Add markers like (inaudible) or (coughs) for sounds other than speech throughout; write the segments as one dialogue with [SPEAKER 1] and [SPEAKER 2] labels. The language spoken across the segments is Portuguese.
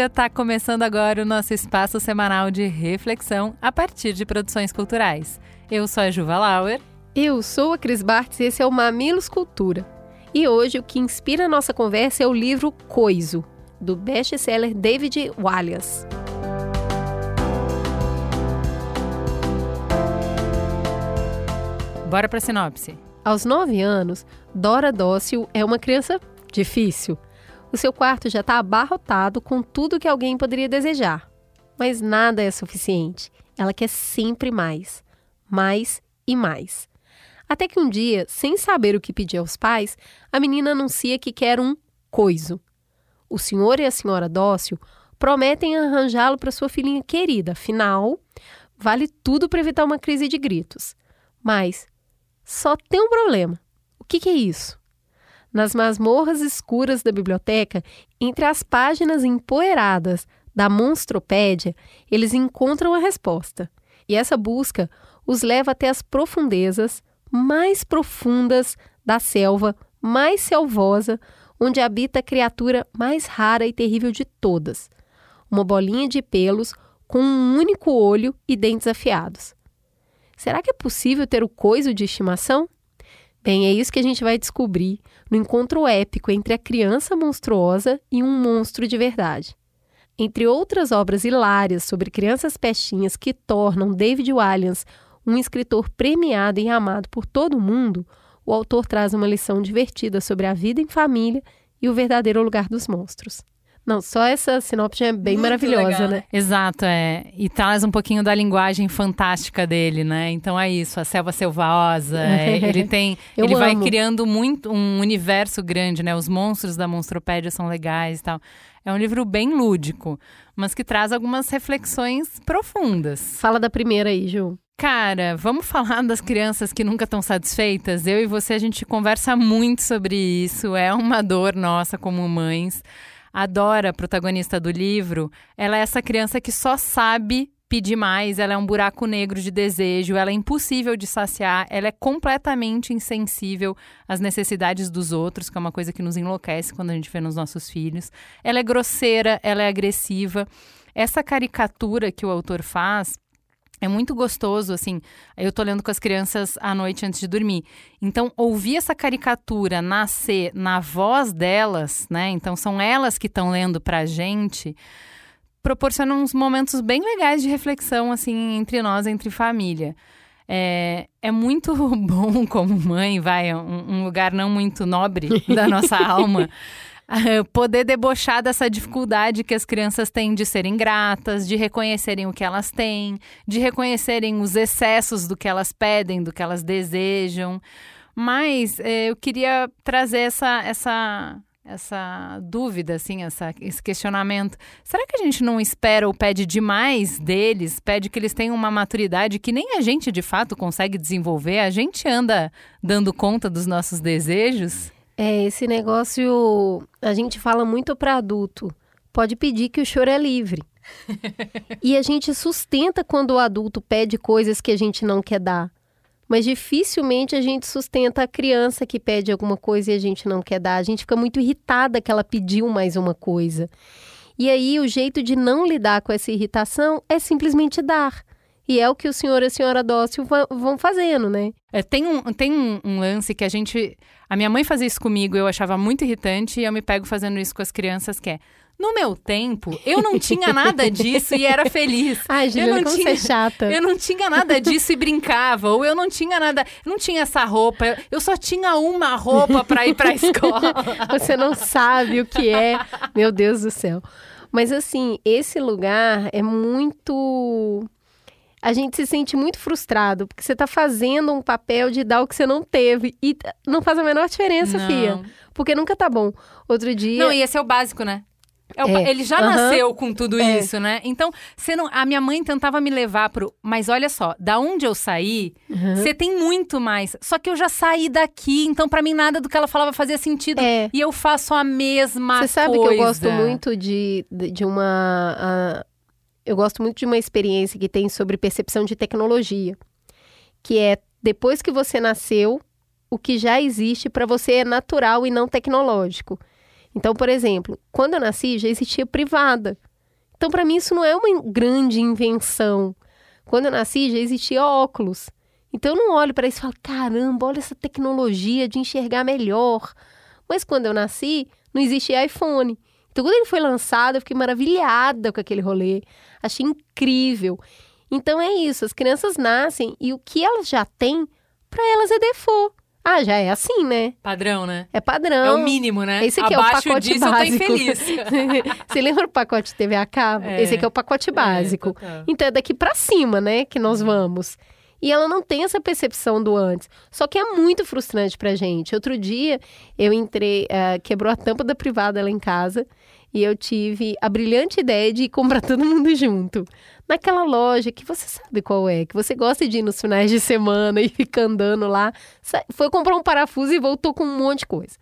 [SPEAKER 1] Está começando agora o nosso espaço semanal de reflexão a partir de produções culturais. Eu sou a Juva Lauer.
[SPEAKER 2] Eu sou a Cris Bartz e esse é o Mamilos Cultura. E hoje o que inspira a nossa conversa é o livro Coiso, do best-seller David Wallace.
[SPEAKER 1] Bora para a sinopse.
[SPEAKER 2] Aos nove anos, Dora Dócil é uma criança difícil o seu quarto já está abarrotado com tudo que alguém poderia desejar. Mas nada é suficiente. Ela quer sempre mais. Mais e mais. Até que um dia, sem saber o que pedir aos pais, a menina anuncia que quer um coiso. O senhor e a senhora Dócil prometem arranjá-lo para sua filhinha querida, afinal, vale tudo para evitar uma crise de gritos. Mas só tem um problema. O que, que é isso? Nas masmorras escuras da biblioteca, entre as páginas empoeiradas da monstropédia, eles encontram a resposta. E essa busca os leva até as profundezas mais profundas da selva mais selvosa, onde habita a criatura mais rara e terrível de todas. Uma bolinha de pelos com um único olho e dentes afiados. Será que é possível ter o coiso de estimação? Bem, é isso que a gente vai descobrir no encontro épico entre a criança monstruosa e um monstro de verdade. Entre outras obras hilárias sobre crianças pestinhas que tornam David Walliams um escritor premiado e amado por todo mundo, o autor traz uma lição divertida sobre a vida em família e o verdadeiro lugar dos monstros. Não, só essa sinopse é bem Muito maravilhosa, legal. né?
[SPEAKER 1] Exato, é. E traz um pouquinho da linguagem fantástica dele, né? Então é isso, a selva selvosa. é, (laughs) ele tem. ele amo. vai criando muito um universo grande, né? Os monstros da monstropédia são legais e tal. É um livro bem lúdico, mas que traz algumas reflexões profundas.
[SPEAKER 2] Fala da primeira aí, Ju.
[SPEAKER 1] Cara, vamos falar das crianças que nunca estão satisfeitas? Eu e você, a gente conversa muito sobre isso. É uma dor nossa como mães. A Dora, protagonista do livro, ela é essa criança que só sabe pedir mais, ela é um buraco negro de desejo, ela é impossível de saciar, ela é completamente insensível às necessidades dos outros, que é uma coisa que nos enlouquece quando a gente vê nos nossos filhos. Ela é grosseira, ela é agressiva. Essa caricatura que o autor faz é muito gostoso, assim. Eu tô lendo com as crianças à noite antes de dormir. Então, ouvir essa caricatura nascer na voz delas, né? Então, são elas que estão lendo pra gente, proporciona uns momentos bem legais de reflexão, assim, entre nós, entre família. É, é muito (laughs) bom como mãe, vai, um, um lugar não muito nobre da nossa (laughs) alma. (laughs) poder debochar dessa dificuldade que as crianças têm de serem gratas, de reconhecerem o que elas têm, de reconhecerem os excessos do que elas pedem, do que elas desejam. Mas eh, eu queria trazer essa, essa, essa dúvida, assim, essa, esse questionamento. Será que a gente não espera ou pede demais deles? Pede que eles tenham uma maturidade que nem a gente de fato consegue desenvolver? A gente anda dando conta dos nossos desejos?
[SPEAKER 2] É, esse negócio a gente fala muito para adulto. Pode pedir que o choro é livre. (laughs) e a gente sustenta quando o adulto pede coisas que a gente não quer dar. Mas dificilmente a gente sustenta a criança que pede alguma coisa e a gente não quer dar. A gente fica muito irritada que ela pediu mais uma coisa. E aí o jeito de não lidar com essa irritação é simplesmente dar. E é o que o senhor e a senhora dócil vão fazendo, né?
[SPEAKER 1] É, tem um, tem um, um, lance que a gente. A minha mãe fazia isso comigo, eu achava muito irritante, e eu me pego fazendo isso com as crianças, que é. No meu tempo, eu não tinha nada disso e era feliz. (laughs)
[SPEAKER 2] Ai, Juliana, eu não
[SPEAKER 1] tinha,
[SPEAKER 2] chata.
[SPEAKER 1] Eu não tinha nada disso e brincava. Ou eu não tinha nada, não tinha essa roupa. Eu só tinha uma roupa para ir para a escola. (laughs)
[SPEAKER 2] Você não sabe o que é. Meu Deus do céu. Mas assim, esse lugar é muito a gente se sente muito frustrado, porque você está fazendo um papel de dar o que você não teve. E não faz a menor diferença, não. Fia. Porque nunca tá bom. Outro dia.
[SPEAKER 1] Não, e esse é o básico, né? É o
[SPEAKER 2] É,
[SPEAKER 1] Ele já
[SPEAKER 2] aham.
[SPEAKER 1] nasceu com tudo
[SPEAKER 2] É.
[SPEAKER 1] isso, né? Então, você não, a minha mãe tentava me levar pro. Mas olha só, da onde eu saí, você tem muito mais. Só que eu já saí daqui, então pra mim nada do que ela falava fazia sentido.
[SPEAKER 2] É.
[SPEAKER 1] E eu faço a mesma
[SPEAKER 2] Você sabe
[SPEAKER 1] coisa.
[SPEAKER 2] que eu gosto muito de, de uma. Eu gosto muito de uma experiência que tem sobre percepção de tecnologia. Que é depois que você nasceu, o que já existe para você é natural e não tecnológico. Então, por exemplo, quando eu nasci já existia privada. Então, para mim, isso não é uma grande invenção. Quando eu nasci já existia óculos. Então, eu não olho para isso e falo: caramba, olha essa tecnologia de enxergar melhor. Mas quando eu nasci, não existia iPhone. Então, quando ele foi lançado, eu fiquei maravilhada com aquele rolê. Achei incrível. Então, é isso. As crianças nascem e o que elas já têm, para elas é default. Ah, já é assim, né?
[SPEAKER 1] Padrão, né?
[SPEAKER 2] É padrão.
[SPEAKER 1] É o mínimo, né?
[SPEAKER 2] Esse aqui é o
[SPEAKER 1] Abaixo
[SPEAKER 2] pacote
[SPEAKER 1] disso eu tô
[SPEAKER 2] básico.
[SPEAKER 1] infeliz. (laughs)
[SPEAKER 2] Você lembra o pacote TV a cabo?
[SPEAKER 1] É.
[SPEAKER 2] Esse aqui é o pacote básico.
[SPEAKER 1] total.
[SPEAKER 2] então é daqui pra cima, né, que nós vamos. E ela não tem essa percepção do antes. Só que é muito frustrante pra gente. Outro dia eu entrei, eh, quebrou a tampa da privada lá em casa e eu tive a brilhante ideia de comprar todo mundo junto. Naquela loja que você sabe qual é, que você gosta de ir nos finais de semana (laughs) e fica andando lá. Foi comprar um parafuso e voltou com um monte de coisa.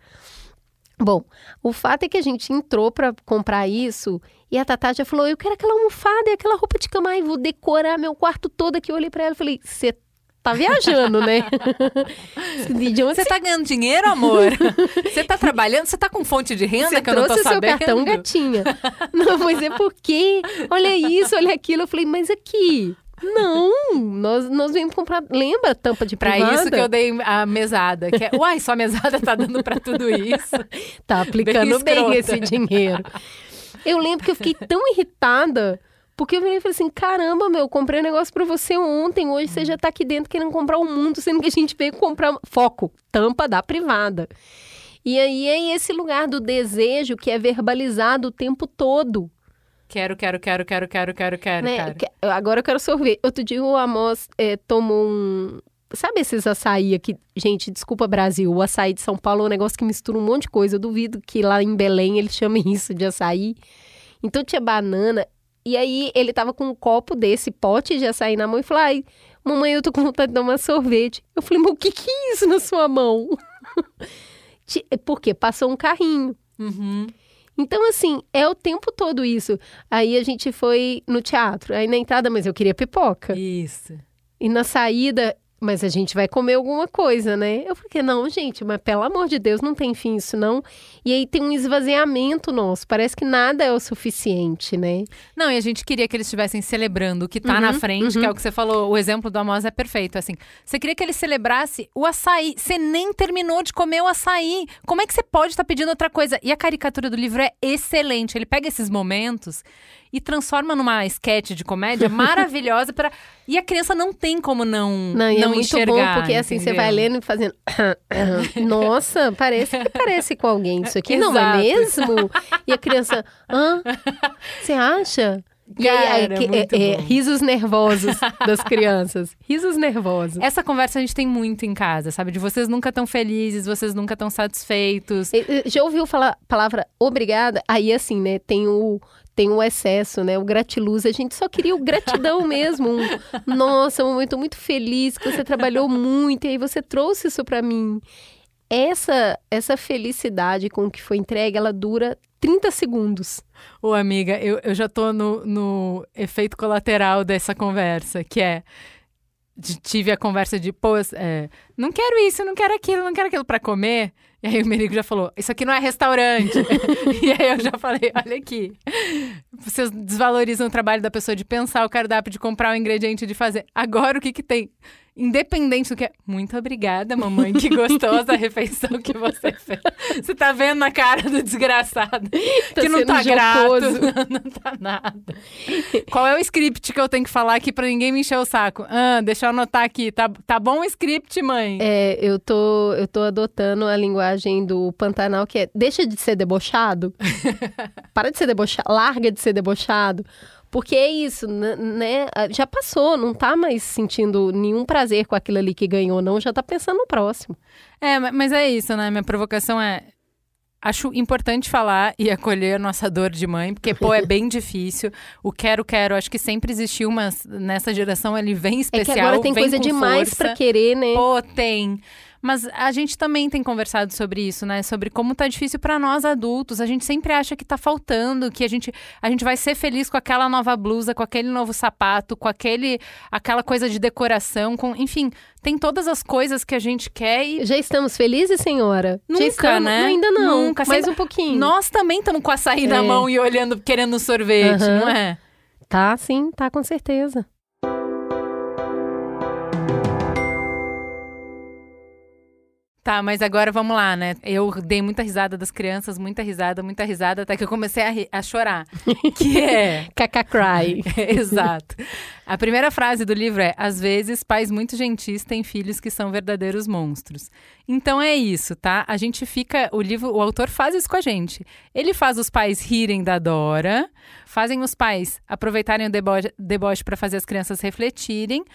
[SPEAKER 2] Bom, o fato é que a gente entrou pra comprar isso e a Tatá já falou: Eu quero aquela almofada e aquela roupa de cama. Ai, vou decorar meu quarto todo aqui. Eu olhei pra ela e falei: Você tá viajando, né? (laughs)
[SPEAKER 1] Você tá ganhando dinheiro, amor? Você tá trabalhando? Você tá com fonte de renda
[SPEAKER 2] você
[SPEAKER 1] que eu não tô
[SPEAKER 2] trouxe o seu
[SPEAKER 1] sabendo?
[SPEAKER 2] cartão gatinha. Não, mas é porque, olha isso, olha aquilo. Eu falei, mas aqui, não, nós, nós viemos comprar, lembra a tampa de
[SPEAKER 1] Pra
[SPEAKER 2] privada?
[SPEAKER 1] isso que eu dei a mesada. Que é, Uai, sua mesada tá dando pra tudo isso.
[SPEAKER 2] Tá aplicando
[SPEAKER 1] Bem
[SPEAKER 2] bem, esse dinheiro. Eu lembro que eu fiquei tão irritada, porque eu virei e falei assim, caramba, meu, eu comprei um negócio pra você ontem, hoje você já tá aqui dentro querendo comprar o mundo, sendo que a gente veio comprar... Foco, tampa da privada. E aí é esse lugar do desejo que é verbalizado o tempo todo.
[SPEAKER 1] Quero, quero, quero, quero, quero, quero, quero,
[SPEAKER 2] né?
[SPEAKER 1] quero.
[SPEAKER 2] Que- Agora eu quero sorvete. Outro dia o Amos eh, tomou um. Sabe esses açaí aqui? Gente, desculpa, Brasil. O açaí de São Paulo é um negócio que mistura um monte de coisa. Eu duvido que lá em Belém eles chamem isso de açaí. Então tinha banana. E aí ele tava com um copo desse pote de açaí na mão e falou: Ai, mamãe, eu tô com vontade de tomar sorvete. Eu falei, mas o que, que é isso na sua mão? (laughs) Ti- Por quê? Passou um carrinho.
[SPEAKER 1] Uhum.
[SPEAKER 2] Então, assim, é o tempo todo isso. Aí a gente foi no teatro. Aí na entrada, mas eu queria pipoca.
[SPEAKER 1] Isso.
[SPEAKER 2] E na saída, mas a gente vai comer alguma coisa, né? Eu falei, não, gente, mas pelo amor de Deus, não tem fim isso, não. E aí tem um esvaziamento nosso. Parece que nada é o suficiente, né?
[SPEAKER 1] Não, e a gente queria que eles estivessem celebrando o que tá
[SPEAKER 2] Uhum,
[SPEAKER 1] na frente,
[SPEAKER 2] uhum.
[SPEAKER 1] que é o que você falou. O exemplo do Amos é perfeito, assim. Você queria que ele celebrasse o açaí. Você nem terminou de comer o açaí. Como é que você pode estar pedindo outra coisa? E a caricatura do livro é excelente. Ele pega esses momentos e transforma numa sketch de comédia (laughs) maravilhosa para e a criança não tem como não
[SPEAKER 2] Não, e
[SPEAKER 1] não
[SPEAKER 2] é muito
[SPEAKER 1] enxergar,
[SPEAKER 2] bom, porque assim, você
[SPEAKER 1] entendeu?
[SPEAKER 2] vai lendo e fazendo. (coughs) Nossa, parece que parece com alguém isso aqui, não é
[SPEAKER 1] Exato.
[SPEAKER 2] mesmo? E a criança, hã? Você acha? E aí, aí,
[SPEAKER 1] Cara,
[SPEAKER 2] que-
[SPEAKER 1] muito
[SPEAKER 2] é, é, risos nervosos das crianças. Risos nervosos.
[SPEAKER 1] Essa conversa a gente tem muito em casa, sabe? De vocês nunca tão felizes, vocês nunca tão satisfeitos.
[SPEAKER 2] E- e- Já ouviu falar a palavra obrigada? Aí, assim, né, tem o, tem o excesso, né, o gratiluz. A gente só queria o gratidão (laughs) mesmo. Um, Nossa, um momento muito feliz, que você trabalhou muito e aí você trouxe isso pra mim. Essa, essa felicidade com que foi entregue, ela dura 30 segundos.
[SPEAKER 1] Ô, amiga, eu, eu já tô no, no efeito colateral dessa conversa, que é. Tive a conversa de, pô, é, não quero isso, não quero aquilo, não quero aquilo pra comer. E aí o Merigo já falou, isso aqui não é restaurante. (laughs) e aí eu já falei, olha aqui, vocês desvalorizam o trabalho da pessoa de pensar o cardápio, de comprar o ingrediente, de fazer. Agora o que que tem? Independente do que é. Muito obrigada, mamãe, que gostosa a (laughs) refeição que você fez. Você tá vendo na cara do desgraçado (laughs)
[SPEAKER 2] Tá
[SPEAKER 1] que não tá grato.
[SPEAKER 2] jocoso. (laughs)
[SPEAKER 1] não tá nada. Qual é o script que eu tenho que falar aqui pra ninguém me encher o saco? Ah, deixa eu anotar aqui. Tá, tá bom o script, mãe?
[SPEAKER 2] É, eu tô, eu tô adotando a linguagem do Pantanal, que é deixa de ser debochado. Para de ser debochado, larga de ser debochado. Porque é isso, né? Ah, Já passou, não tá mais sentindo nenhum prazer com aquilo ali que ganhou, não. Já tá pensando no próximo.
[SPEAKER 1] É, ma- mas é isso, né? Minha provocação é. Acho importante falar e acolher a nossa dor de mãe, porque, pô, é bem (laughs) difícil. O quero, quero, acho que sempre existiu, mas nessa geração ele vem especial.
[SPEAKER 2] É que agora tem coisa demais pra querer, né?
[SPEAKER 1] Pô, tem. Mas a gente também tem conversado sobre isso, né? Sobre como tá difícil pra nós adultos. A gente sempre acha que tá faltando, que a gente, a gente vai ser feliz com aquela nova blusa, com aquele novo sapato, com aquele aquela coisa de decoração, com, enfim, tem todas as coisas que a gente quer e
[SPEAKER 2] Já estamos felizes, senhora?
[SPEAKER 1] Nunca,
[SPEAKER 2] estamos...
[SPEAKER 1] né?
[SPEAKER 2] Não, ainda não.
[SPEAKER 1] Nunca,
[SPEAKER 2] Mais
[SPEAKER 1] sempre-
[SPEAKER 2] um pouquinho.
[SPEAKER 1] nós também estamos com açaí na
[SPEAKER 2] É.
[SPEAKER 1] mão e olhando, querendo sorvete,
[SPEAKER 2] Aham.
[SPEAKER 1] não é?
[SPEAKER 2] Tá, sim, tá com certeza.
[SPEAKER 1] Tá, mas agora vamos lá, né? Eu dei muita risada das crianças, muita risada, muita risada, até que eu comecei a, ri- a chorar. (laughs) que é.
[SPEAKER 2] Caca cry. (laughs)
[SPEAKER 1] Exato. A primeira frase do livro é: Às vezes, pais muito gentis têm filhos que são verdadeiros monstros. Então é isso, tá? A gente fica. O livro, o autor faz isso com a gente. Ele faz os pais rirem da Dora, fazem os pais aproveitarem o deboche, deboche para fazer as crianças refletirem.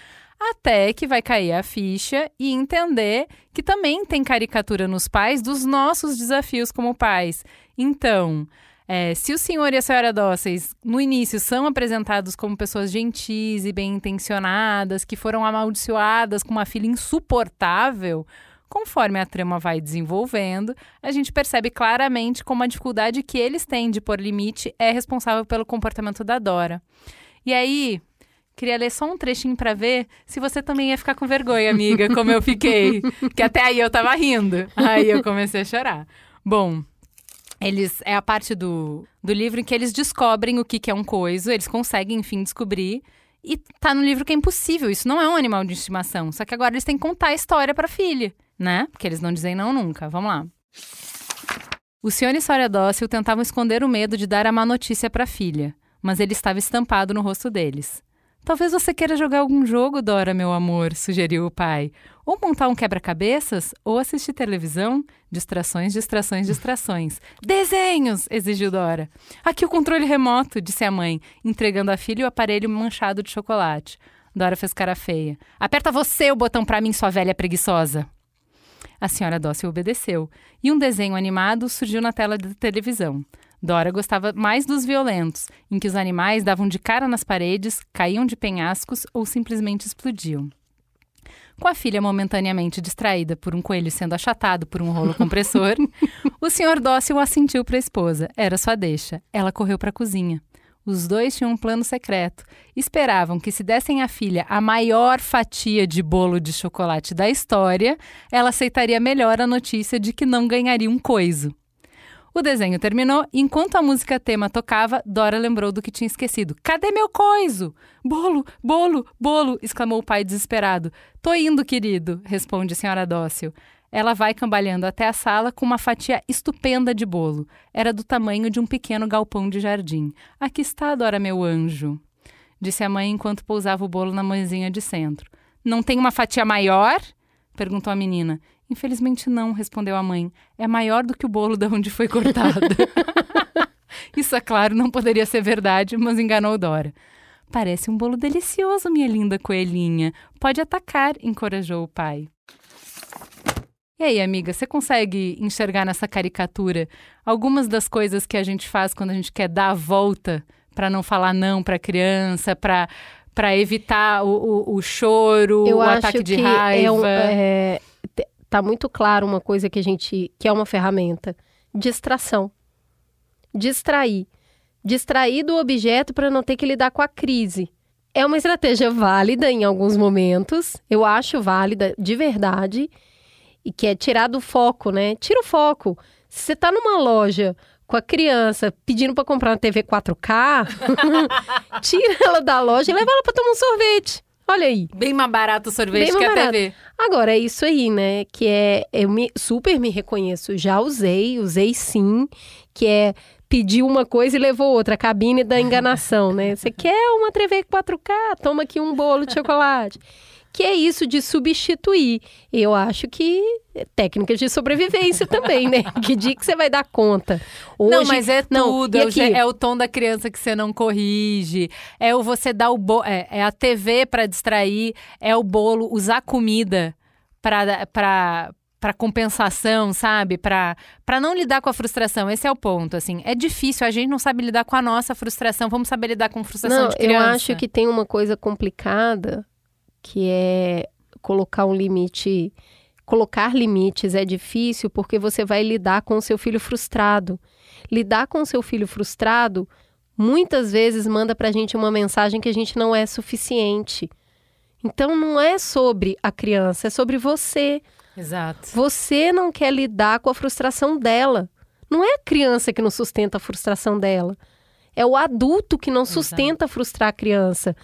[SPEAKER 1] Até que vai cair a ficha e entender que também tem caricatura nos pais dos nossos desafios como pais. Então, é, se o senhor e a senhora dóceis, no início, são apresentados como pessoas gentis e bem intencionadas, que foram amaldiçoadas com uma filha insuportável, conforme a trama vai desenvolvendo, a gente percebe claramente como a dificuldade que eles têm de pôr limite é responsável pelo comportamento da Dora. E aí, queria ler só um trechinho pra ver se você também ia ficar com vergonha, amiga, como eu fiquei. (laughs) que até aí eu tava rindo. Aí eu comecei a chorar. Bom, eles é a parte do, do livro em que eles descobrem o que, que é um coiso, eles conseguem, enfim, descobrir. E tá no livro que é impossível, isso não é um animal de estimação. Só que agora eles têm que contar a história pra filha, né? Porque eles não dizem não nunca. Vamos lá. O senhor e Sória Dócil tentavam esconder o medo de dar a má notícia pra filha, mas ele estava estampado no rosto deles. Talvez você queira jogar algum jogo, Dora, meu amor, sugeriu o pai. Ou montar um quebra-cabeças, ou assistir televisão. Distrações, distrações, distrações. (laughs) Desenhos! exigiu Dora. Aqui o controle remoto, disse a mãe, entregando à filha o aparelho manchado de chocolate. Dora fez cara feia. Aperta você o botão pra mim, sua velha preguiçosa. A senhora Dócil obedeceu, e um desenho animado surgiu na tela da televisão. Dora gostava mais dos violentos, em que os animais davam de cara nas paredes, caíam de penhascos ou simplesmente explodiam. Com a filha momentaneamente distraída por um coelho sendo achatado por um rolo compressor, (laughs) o senhor Dócil assentiu para a esposa. Era sua deixa. Ela correu para a cozinha. Os dois tinham um plano secreto. Esperavam que, se dessem à filha a maior fatia de bolo de chocolate da história, ela aceitaria melhor a notícia de que não ganharia um coiso. O desenho terminou e, enquanto a música tema tocava, Dora lembrou do que tinha esquecido. Cadê meu coiso? Bolo, bolo, bolo! exclamou o pai desesperado. Tô indo, querido, responde a senhora dócil. Ela vai cambalhando até a sala com uma fatia estupenda de bolo. Era do tamanho de um pequeno galpão de jardim. Aqui está, Dora, meu anjo, disse a mãe enquanto pousava o bolo na mãezinha de centro. Não tem uma fatia maior? perguntou a menina. Infelizmente não, respondeu a mãe. É maior do que o bolo de onde foi cortado. (laughs) Isso, é claro, não poderia ser verdade, mas enganou Dora. Parece um bolo delicioso, minha linda coelhinha. Pode atacar, encorajou o pai. E aí, amiga, você consegue enxergar nessa caricatura algumas das coisas que a gente faz quando a gente quer dar a volta para não falar não para a criança, para para evitar o, o, o choro,
[SPEAKER 2] Eu
[SPEAKER 1] o ataque de
[SPEAKER 2] que
[SPEAKER 1] raiva?
[SPEAKER 2] é um- é, te- tá muito claro uma coisa que a gente que é uma ferramenta, distração. Distrair. Distrair do objeto para não ter que lidar com a crise. É uma estratégia válida em alguns momentos, eu acho válida de verdade, e que é tirar do foco, né? Tira o foco. Se você tá numa loja com a criança pedindo para comprar uma TV 4K, (laughs) tira ela da loja e leva ela para tomar um sorvete. Olha aí.
[SPEAKER 1] Bem mais barato o sorvete
[SPEAKER 2] Bem
[SPEAKER 1] que a. TV.
[SPEAKER 2] Agora, é isso aí, né? Que é. Eu me, super me reconheço. Já usei, usei sim. Que é pedir uma coisa e levou outra. A cabine da enganação, né? Você quer uma TV 4K? Toma aqui um bolo de chocolate. Que é isso de substituir. Eu acho que técnicas de sobrevivência também, né? (laughs) Que dia que você vai dar conta?
[SPEAKER 1] não,
[SPEAKER 2] Hoje-
[SPEAKER 1] mas é
[SPEAKER 2] não,
[SPEAKER 1] tudo. É o,
[SPEAKER 2] aqui?
[SPEAKER 1] é o tom da criança que você não corrige. É o você dar o bo é, é a TV para distrair. É o bolo, usar comida para para compensação, sabe? Para não lidar com a frustração. Esse é o ponto, assim. É difícil, a gente não sabe lidar com a nossa frustração. Vamos saber lidar com frustração
[SPEAKER 2] não,
[SPEAKER 1] de criança.
[SPEAKER 2] Eu acho que tem uma coisa complicada que é colocar um limite. Colocar limites é difícil porque você vai lidar com o seu filho frustrado. Lidar com o seu filho frustrado muitas vezes manda pra gente uma mensagem que a gente não é suficiente. Então não é sobre a criança, é sobre você.
[SPEAKER 1] Exato.
[SPEAKER 2] Você não quer lidar com a frustração dela. Não é a criança que não sustenta a frustração dela. É o adulto que não sustenta Exato. frustrar a criança.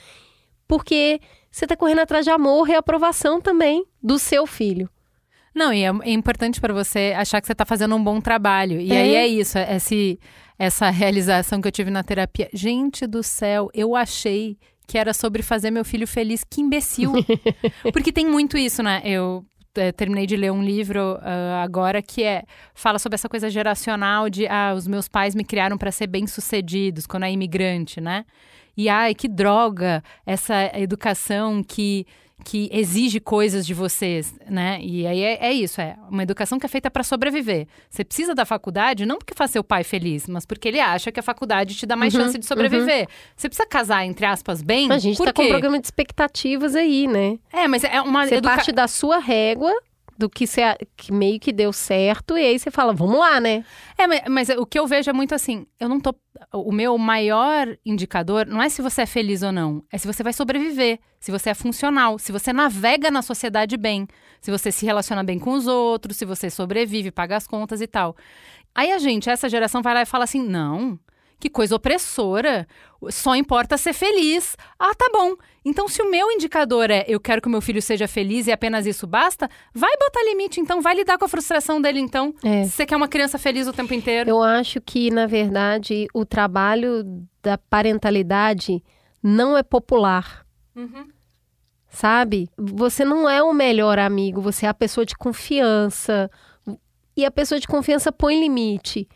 [SPEAKER 2] Porque você está correndo atrás de amor e aprovação também do seu filho.
[SPEAKER 1] Não, e é, é importante para você achar que você está fazendo um bom trabalho. E é. aí é isso, é esse, essa (laughs) realização que eu tive na terapia. Gente do céu, eu achei que era sobre fazer meu filho feliz. Que imbecil! (laughs) Porque tem muito isso, né? Eu é, terminei de ler um livro uh, agora que é fala sobre essa coisa geracional de ah, os meus pais me criaram para ser bem-sucedidos quando é imigrante, né? E ai, que droga essa educação que que exige coisas de vocês, né? E aí é, é isso, é uma educação que é feita para sobreviver. Você precisa da faculdade não porque faz seu pai feliz, mas porque ele acha que a faculdade te dá mais uhum, chance de sobreviver. Uhum. Você precisa casar, entre aspas, bem.
[SPEAKER 2] A gente tá com um programa de expectativas aí, né?
[SPEAKER 1] É, mas é uma.
[SPEAKER 2] Você educa... parte da sua régua do que, você, que meio que deu certo, e aí você fala, vamos lá, né?
[SPEAKER 1] É, mas, mas, o que eu vejo é muito assim, eu não tô. O meu maior indicador não é se você é feliz ou não, é se você vai sobreviver, se você é funcional, se você navega na sociedade bem, se você se relaciona bem com os outros, se você sobrevive, paga as contas e tal. Aí a gente, essa geração, vai lá e fala assim: não, que coisa opressora. Só importa ser feliz. Ah, tá bom. Então, se o meu indicador é eu quero que o meu filho seja feliz e apenas isso basta, vai botar limite, então. Vai lidar com a frustração dele, então. É. Se você quer uma criança feliz o tempo inteiro.
[SPEAKER 2] Eu acho que, na verdade, o trabalho da parentalidade não é popular. Uhum. Sabe? Você não é o melhor amigo, você é a pessoa de confiança. E a pessoa de confiança põe limite.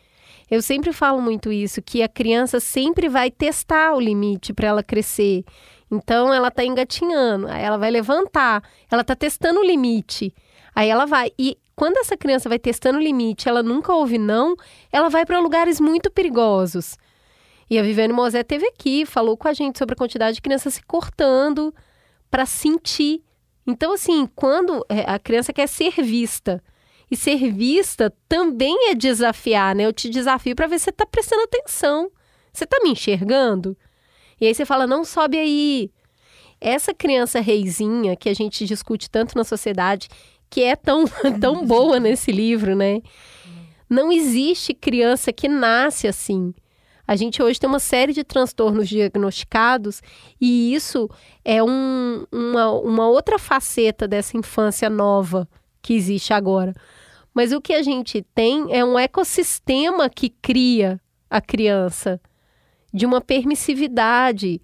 [SPEAKER 2] Eu sempre falo muito isso, que a criança sempre vai testar o limite para ela crescer. Então ela está engatinhando, aí ela vai levantar, ela está testando o limite. Aí ela vai. E quando essa criança vai testando o limite, ela nunca ouve não, ela vai para lugares muito perigosos. E a Viviane Mosé teve aqui, falou com a gente sobre a quantidade de crianças se cortando para sentir. Então, assim, quando é, a criança quer ser vista, e ser vista também é desafiar, né? Eu te desafio para ver se você está prestando atenção. Você está me enxergando? E aí você fala, não sobe aí. Essa criança reizinha que a gente discute tanto na sociedade, que é tão, (laughs) tão boa nesse livro, né? Não existe criança que nasce assim. A gente hoje tem uma série de transtornos diagnosticados e isso é um, uma, uma outra faceta dessa infância nova que existe agora. Mas o que a gente tem é um ecossistema que cria a criança de uma permissividade.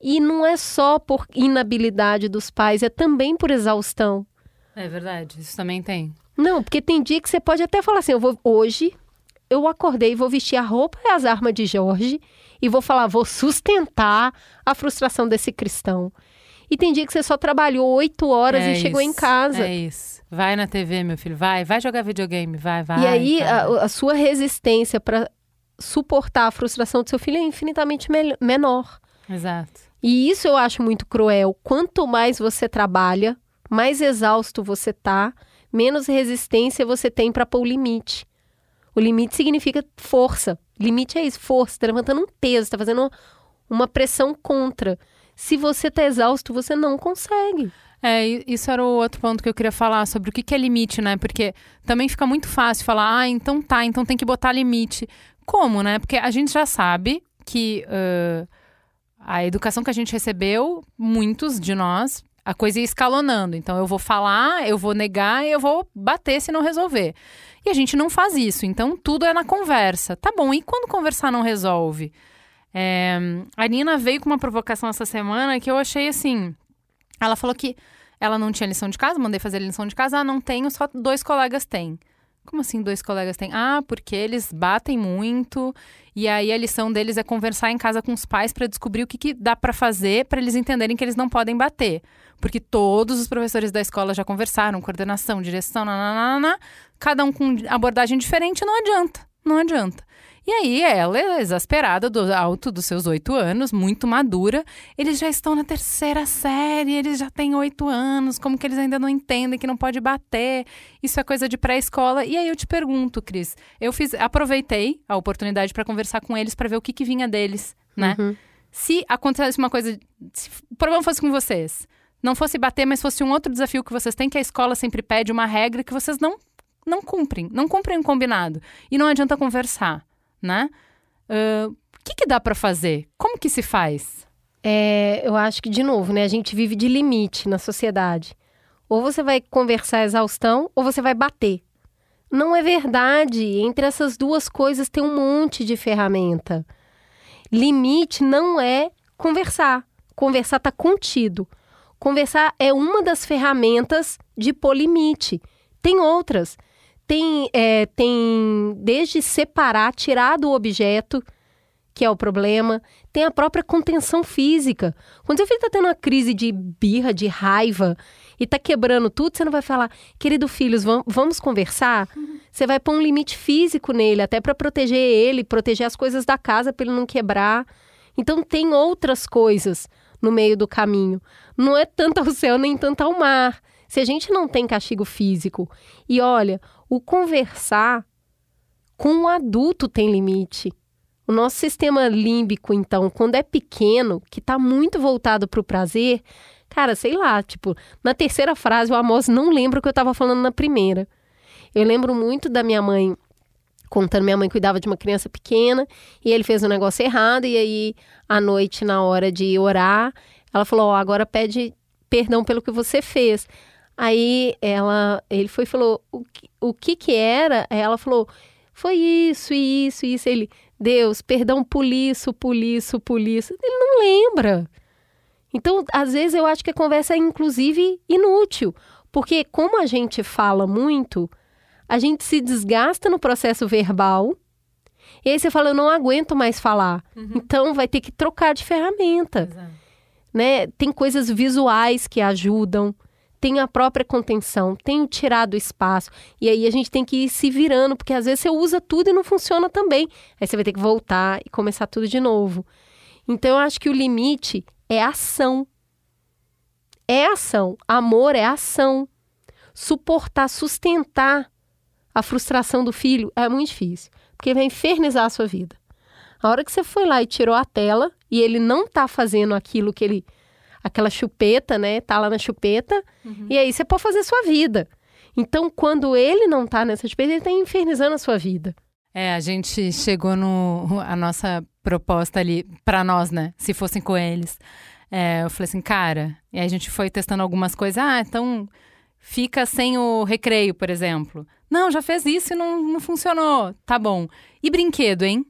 [SPEAKER 2] E não é só por inabilidade dos pais, é também por exaustão.
[SPEAKER 1] É verdade, isso também tem.
[SPEAKER 2] Não, porque tem dia que você pode até falar assim: eu vou hoje eu acordei, vou vestir a roupa e as armas de Jorge e vou falar, vou sustentar a frustração desse cristão. E tem dia que você só trabalhou oito horas é e chegou em casa.
[SPEAKER 1] É isso. Vai na TV, meu filho, vai, vai jogar videogame, vai, vai.
[SPEAKER 2] E aí a, a, sua resistência para suportar a frustração do seu filho é infinitamente me menor.
[SPEAKER 1] Exato.
[SPEAKER 2] E isso eu acho muito cruel. Quanto mais você trabalha, mais exausto você tá, menos resistência você tem para pôr o limite. O limite significa força. Limite é isso, força. Tá levantando um peso, está fazendo uma pressão contra. Se você está exausto, você não consegue.
[SPEAKER 1] É, isso era o outro ponto que eu queria falar sobre o que, é limite, né? Porque também fica muito fácil falar, ah, então tá, então tem que botar limite. Como, né? Porque a gente já sabe que uh, a educação que a gente recebeu, muitos de nós, a coisa ia escalonando. Então eu vou falar, eu vou negar eu vou bater se não resolver. E a gente não faz isso. Então tudo é na conversa. Tá bom, e quando conversar não resolve? É, a Nina veio com uma provocação essa semana que eu achei assim. Ela falou que ela não tinha lição de casa, mandei fazer lição de casa. Ah, não tenho, só dois colegas têm. Como assim dois colegas têm? Ah, porque eles batem muito e aí a lição deles é conversar em casa com os pais para descobrir o que, que dá para fazer para eles entenderem que eles não podem bater. Porque todos os professores da escola já conversaram, coordenação, direção, nananana, cada um com abordagem diferente, não adianta, não adianta. E aí ela, exasperada do alto dos seus oito anos, muito madura, eles já estão na terceira série, eles já têm oito anos, como que eles ainda não entendem que não pode bater? Isso é coisa de pré-escola. E aí eu te pergunto, Cris, eu fiz, aproveitei a oportunidade para conversar com eles para ver o que, que vinha deles, né? Uhum. Se acontecesse uma coisa, se o problema fosse com vocês, não fosse bater, mas fosse um outro desafio que vocês têm, que a escola sempre pede uma regra que vocês não não cumprem, não cumprem o combinado. E não adianta conversar né? O uh, que, que dá para fazer? Como que se faz?
[SPEAKER 2] É, eu acho que, de novo, né? A gente vive de limite na sociedade. Ou você vai conversar exaustão, ou você vai bater. Não é verdade. Entre essas duas coisas tem um monte de ferramenta. Limite não é conversar. Conversar está contido. Conversar é uma das ferramentas de pôr limite. Tem outras tem, é, tem desde separar, tirar do objeto, que é o problema, tem a própria contenção física. Quando seu filho está tendo uma crise de birra, de raiva, e está quebrando tudo, você não vai falar, querido filhos, vamos conversar? Você vai pôr um limite físico nele, até para proteger ele, proteger as coisas da casa para ele não quebrar. Então tem outras coisas no meio do caminho. Não é tanto ao céu nem tanto ao mar. Se a gente não tem castigo físico, e olha, o conversar com o adulto tem limite. O nosso sistema límbico, então, quando é pequeno, que está muito voltado para o prazer, cara, sei lá, tipo, na terceira frase o Amos não lembra o que eu estava falando na primeira. Eu lembro muito da minha mãe contando, minha mãe cuidava de uma criança pequena e ele fez um negócio errado e aí à noite na hora de orar, ela falou: "Ó, oh, agora pede perdão pelo que você fez". Aí ela, ele foi falou o que, o que que era? Aí ela falou, foi isso, isso, isso. Ele, Deus, perdão por isso, por isso, por isso. Ele não lembra. Então, às vezes eu acho que a conversa é inclusive inútil, porque como a gente fala muito, a gente se desgasta no processo verbal. E aí você fala, eu não aguento mais falar. Uhum. Então vai ter que trocar de ferramenta. Né? Tem coisas visuais que ajudam tem a própria contenção, tem o tirar do espaço. E aí a gente tem que ir se virando, porque às vezes você usa tudo e não funciona também. Aí você vai ter que voltar e começar tudo de novo. Então eu acho que o limite é ação. É ação. Amor é ação. Suportar, sustentar a frustração do filho é muito difícil, porque vai infernizar a sua vida. A hora que você foi lá e tirou a tela e ele não está fazendo aquilo que ele aquela chupeta, né? Tá lá na chupeta. Uhum. E aí você pode fazer sua vida. Então, quando ele não tá nessa chupeta, ele tá infernizando a sua vida.
[SPEAKER 1] É, a gente chegou no. A nossa proposta ali, para nós, né? Se fossem com eles. É, eu falei assim, cara. E aí a gente foi testando algumas coisas. Ah, então fica sem o recreio, por exemplo. Não, já fez isso e não, não funcionou. Tá bom. E brinquedo, hein?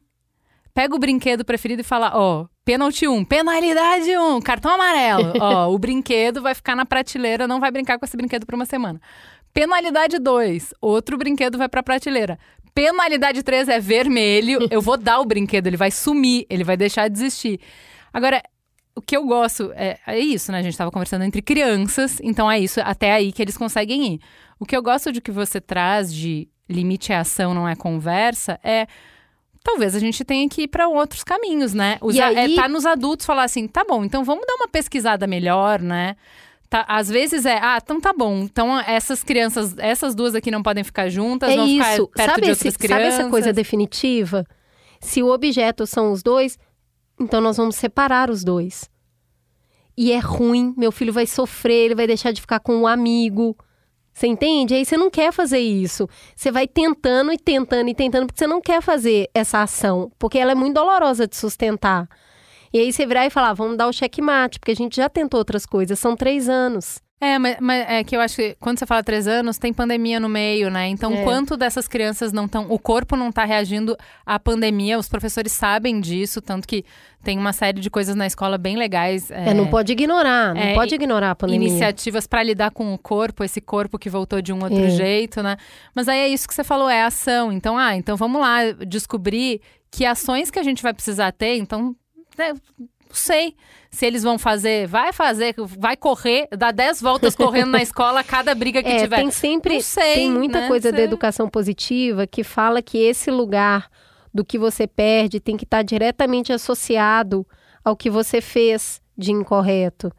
[SPEAKER 1] Pega o brinquedo preferido e fala: ó, oh, Pênalti 1, um, penalidade 1, um, cartão amarelo. (laughs) Ó, o brinquedo vai ficar na prateleira, não vai brincar com esse brinquedo por uma semana. Penalidade 2, outro brinquedo vai pra prateleira. Penalidade 3 é vermelho, (laughs) eu vou dar o brinquedo, ele vai sumir, ele vai deixar de existir. Agora, o que eu gosto é, é isso, né? A gente estava conversando entre crianças, então é isso, até aí que eles conseguem ir. O que eu gosto de que você traz de limite é ação, não é conversa, é talvez a gente tenha que ir para outros caminhos, né? Usar, aí... é, tá nos adultos falar assim, tá bom, então vamos dar uma pesquisada melhor, né? Tá, às vezes é, ah, então tá bom. Então essas crianças, essas duas aqui não podem ficar juntas, é vão isso. ficar perto
[SPEAKER 2] sabe
[SPEAKER 1] de outras
[SPEAKER 2] esse,
[SPEAKER 1] crianças.
[SPEAKER 2] Sabe essa coisa definitiva? Se o objeto são os dois, então nós vamos separar os dois. E é ruim, meu filho vai sofrer, ele vai deixar de ficar com um amigo. Você entende? Aí você não quer fazer isso. Você vai tentando e tentando e tentando, porque você não quer fazer essa ação, porque ela é muito dolorosa de sustentar. E aí você virar e falar, vamos dar o checkmate, porque a gente já tentou outras coisas, são três anos.
[SPEAKER 1] É, mas, mas é que eu acho que quando você fala três anos, tem pandemia no meio, né? Então,
[SPEAKER 2] É.
[SPEAKER 1] quanto dessas crianças não estão. O corpo não tá reagindo à pandemia, os professores sabem disso, tanto que tem uma série de coisas na escola bem legais.
[SPEAKER 2] É, não pode ignorar, não
[SPEAKER 1] é,
[SPEAKER 2] pode ignorar a pandemia.
[SPEAKER 1] iniciativas para lidar com o corpo, esse corpo que voltou de um outro
[SPEAKER 2] É.
[SPEAKER 1] jeito, né? Mas aí é isso que você falou, é ação. Então, ah, então vamos lá descobrir que ações que a gente vai precisar ter. Então, né, não sei se eles vão fazer, vai fazer, vai correr, dar 10 voltas correndo na escola a cada briga que
[SPEAKER 2] É,
[SPEAKER 1] tiver.
[SPEAKER 2] tem sempre,
[SPEAKER 1] sei,
[SPEAKER 2] tem muita
[SPEAKER 1] né?
[SPEAKER 2] coisa da
[SPEAKER 1] Sei.
[SPEAKER 2] educação positiva que fala que esse lugar do que você perde tem que estar diretamente associado ao que você fez de incorreto.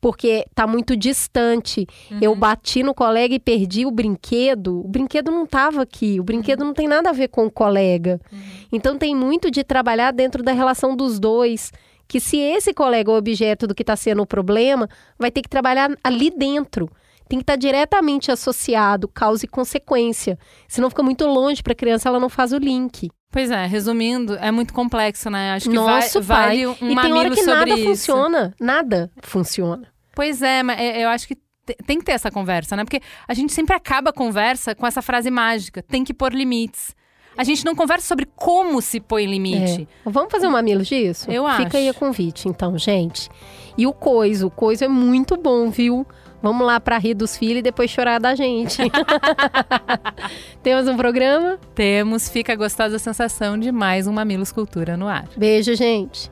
[SPEAKER 2] Porque está muito distante. Eu
[SPEAKER 1] Uhum.
[SPEAKER 2] bati no colega e perdi o brinquedo. O brinquedo não estava aqui. O brinquedo não tem nada a ver com o colega.
[SPEAKER 1] Uhum.
[SPEAKER 2] Então tem muito de trabalhar dentro da relação dos dois. Que se esse colega é o objeto do que está sendo o problema, vai ter que trabalhar ali dentro. Tem que estar diretamente associado, causa e consequência. Senão fica muito longe para a criança, ela não faz o link.
[SPEAKER 1] Pois é, resumindo, é muito complexo, né? Acho que
[SPEAKER 2] Nosso
[SPEAKER 1] vai,
[SPEAKER 2] pai.
[SPEAKER 1] vale um
[SPEAKER 2] e tem hora que nada
[SPEAKER 1] isso.
[SPEAKER 2] funciona. Nada funciona.
[SPEAKER 1] Pois é, mas é- eu acho que te- tem que ter essa conversa, né? Porque a gente sempre acaba a conversa com essa frase mágica: tem que pôr limites. A gente não conversa sobre como se põe limite.
[SPEAKER 2] É. Vamos fazer um mamilo disso?
[SPEAKER 1] Eu
[SPEAKER 2] Fica aí a
[SPEAKER 1] acho.
[SPEAKER 2] convite, então, gente. E o coiso, o coiso é muito bom, viu? Vamos lá pra rir dos filhos e depois chorar da gente. (laughs) Temos um programa?
[SPEAKER 1] Temos, fica a gostosa sensação de mais um Mamilos Cultura no ar.
[SPEAKER 2] Beijo, gente.